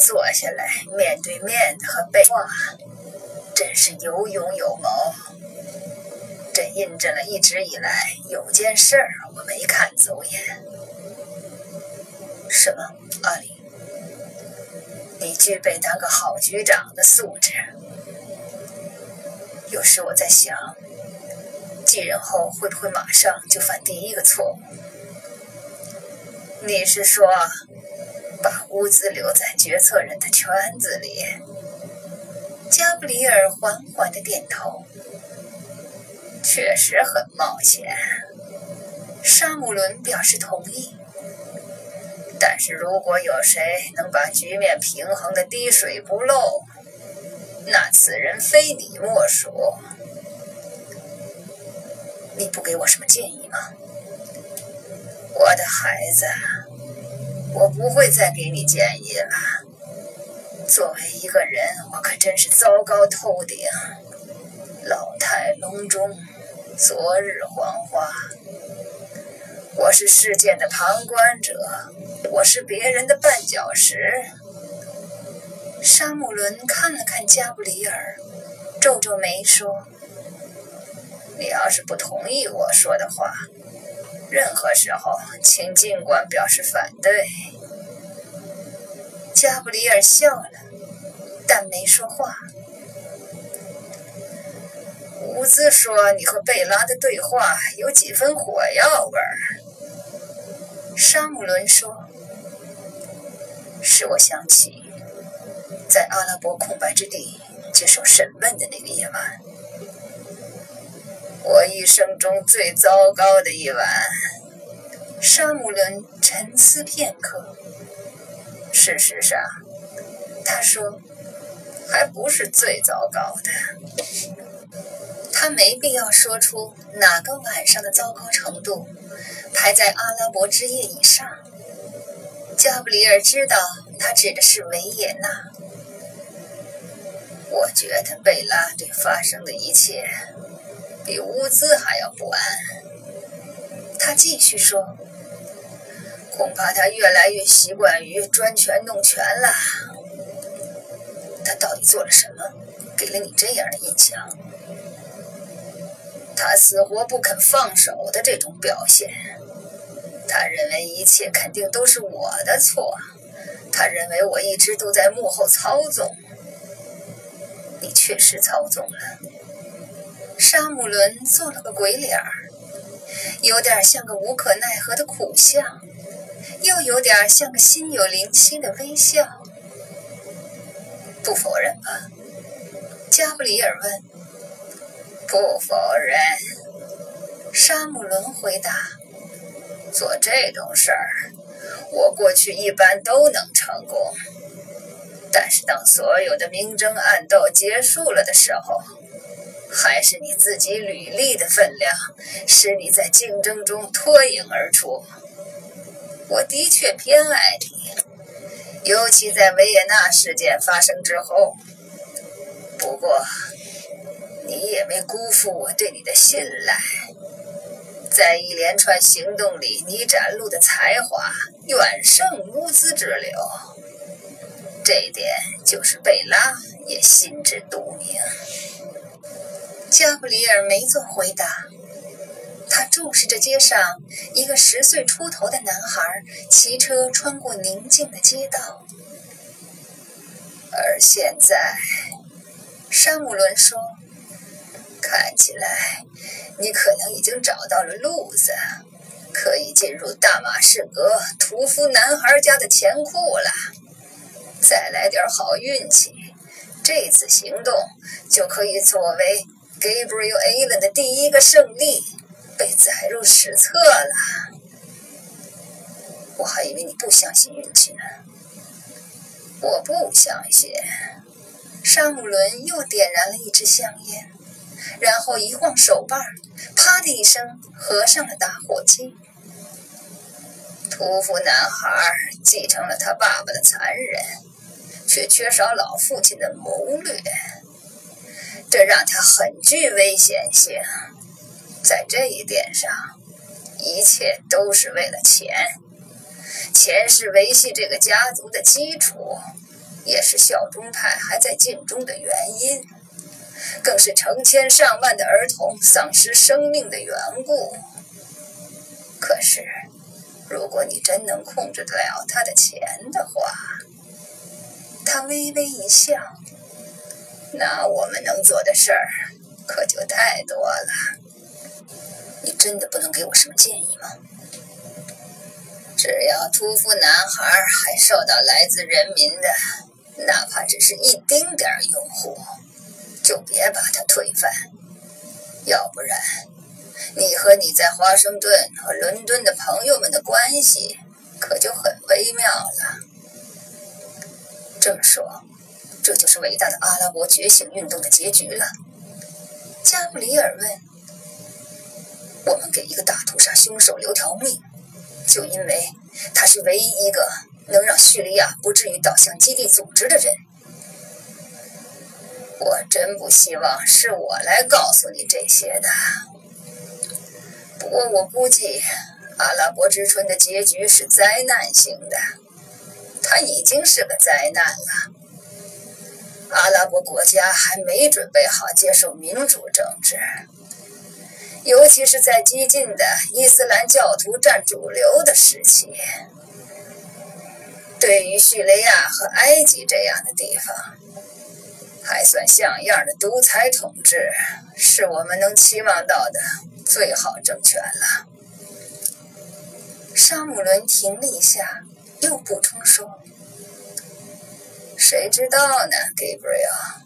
坐下来面对面的和备话，真是有勇有谋。这印证了一直以来有件事儿我没看走眼。什么？阿里，你具备当个好局长的素质。有时我在想，继任后会不会马上就犯第一个错误？你是说，把乌兹留在决策人的圈子里？加布里尔缓缓的点头。确实很冒险。沙姆伦表示同意。但是如果有谁能把局面平衡的滴水不漏，那此人非你莫属。你不给我什么建议吗？我的孩子，我不会再给你建议了。作为一个人，我可真是糟糕透顶。老态龙钟，昨日黄花。我是事件的旁观者，我是别人的绊脚石。沙姆伦看了看加布里尔，皱皱眉说：“你要是不同意我说的话，任何时候请尽管表示反对。”加布里尔笑了，但没说话。乌兹说：“你和贝拉的对话有几分火药味儿。”沙姆伦说：“使我想起在阿拉伯空白之地接受审问的那个夜晚，我一生中最糟糕的一晚。”沙姆伦沉思片刻。事实上，他说：“还不是最糟糕的。”他没必要说出哪个晚上的糟糕程度排在阿拉伯之夜以上。加布里尔知道他指的是维也纳。我觉得贝拉对发生的一切比乌兹还要不安。他继续说：“恐怕他越来越习惯于专权弄权了。”他到底做了什么，给了你这样的印象？他死活不肯放手的这种表现，他认为一切肯定都是我的错，他认为我一直都在幕后操纵。你确实操纵了。沙姆伦做了个鬼脸儿，有点像个无可奈何的苦笑，又有点像个心有灵犀的微笑。不否认吧？加布里尔问。不否认，沙姆伦回答：“做这种事儿，我过去一般都能成功。但是当所有的明争暗斗结束了的时候，还是你自己履历的分量，使你在竞争中脱颖而出。我的确偏爱你，尤其在维也纳事件发生之后。不过。”你也没辜负我对你的信赖，在一连串行动里，你展露的才华远胜乌兹之流，这一点就是贝拉也心知肚明。加布里尔没做回答，他注视着街上一个十岁出头的男孩骑车穿过宁静的街道，而现在，山姆伦说。看起来，你可能已经找到了路子，可以进入大马士革屠夫男孩家的钱库了。再来点好运气，这次行动就可以作为 Gabriel Allen 的第一个胜利被载入史册了。我还以为你不相信运气呢。我不相信。沙姆伦又点燃了一支香烟。然后一晃手把，啪的一声合上了打火机。屠夫男孩继承了他爸爸的残忍，却缺少老父亲的谋略，这让他很具危险性。在这一点上，一切都是为了钱，钱是维系这个家族的基础。也是效忠派还在尽忠的原因，更是成千上万的儿童丧失生命的缘故。可是，如果你真能控制得了他的钱的话，他微微一笑，那我们能做的事儿可就太多了。你真的不能给我什么建议吗？只要屠夫男孩还受到来自人民的，哪怕只是一丁点儿拥护，就别把他推翻。要不然，你和你在华盛顿和伦敦的朋友们的关系可就很微妙了。这么说，这就是伟大的阿拉伯觉醒运动的结局了？加布里尔问。我们给一个大屠杀凶手留条命。就因为他是唯一一个能让叙利亚不至于倒向基地组织的人，我真不希望是我来告诉你这些的。不过我估计，阿拉伯之春的结局是灾难性的，它已经是个灾难了。阿拉伯国家还没准备好接受民主政治。尤其是在激进的伊斯兰教徒占主流的时期，对于叙利亚和埃及这样的地方，还算像样的独裁统治，是我们能期望到的最好政权了。沙姆伦停了一下，又补充说：“谁知道呢，Gabriel？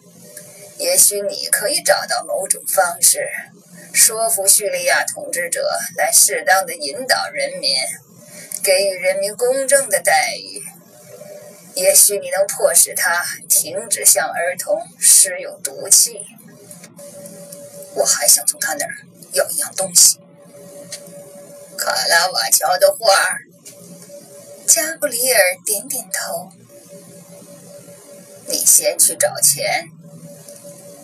也许你可以找到某种方式。”说服叙利亚统治者来适当的引导人民，给予人民公正的待遇。也许你能迫使他停止向儿童施用毒气。我还想从他那儿要一样东西。卡拉瓦乔的画。加布里尔点点头。你先去找钱。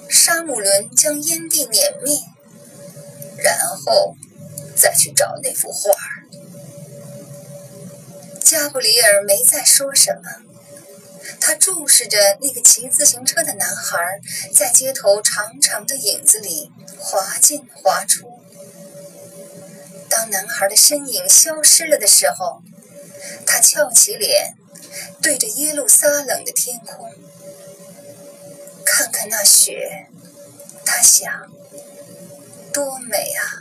沙姆伦将烟蒂碾灭。然后再去找那幅画。加布里尔没再说什么，他注视着那个骑自行车的男孩在街头长长的影子里滑进滑出。当男孩的身影消失了的时候，他翘起脸，对着耶路撒冷的天空，看看那雪，他想。多美啊！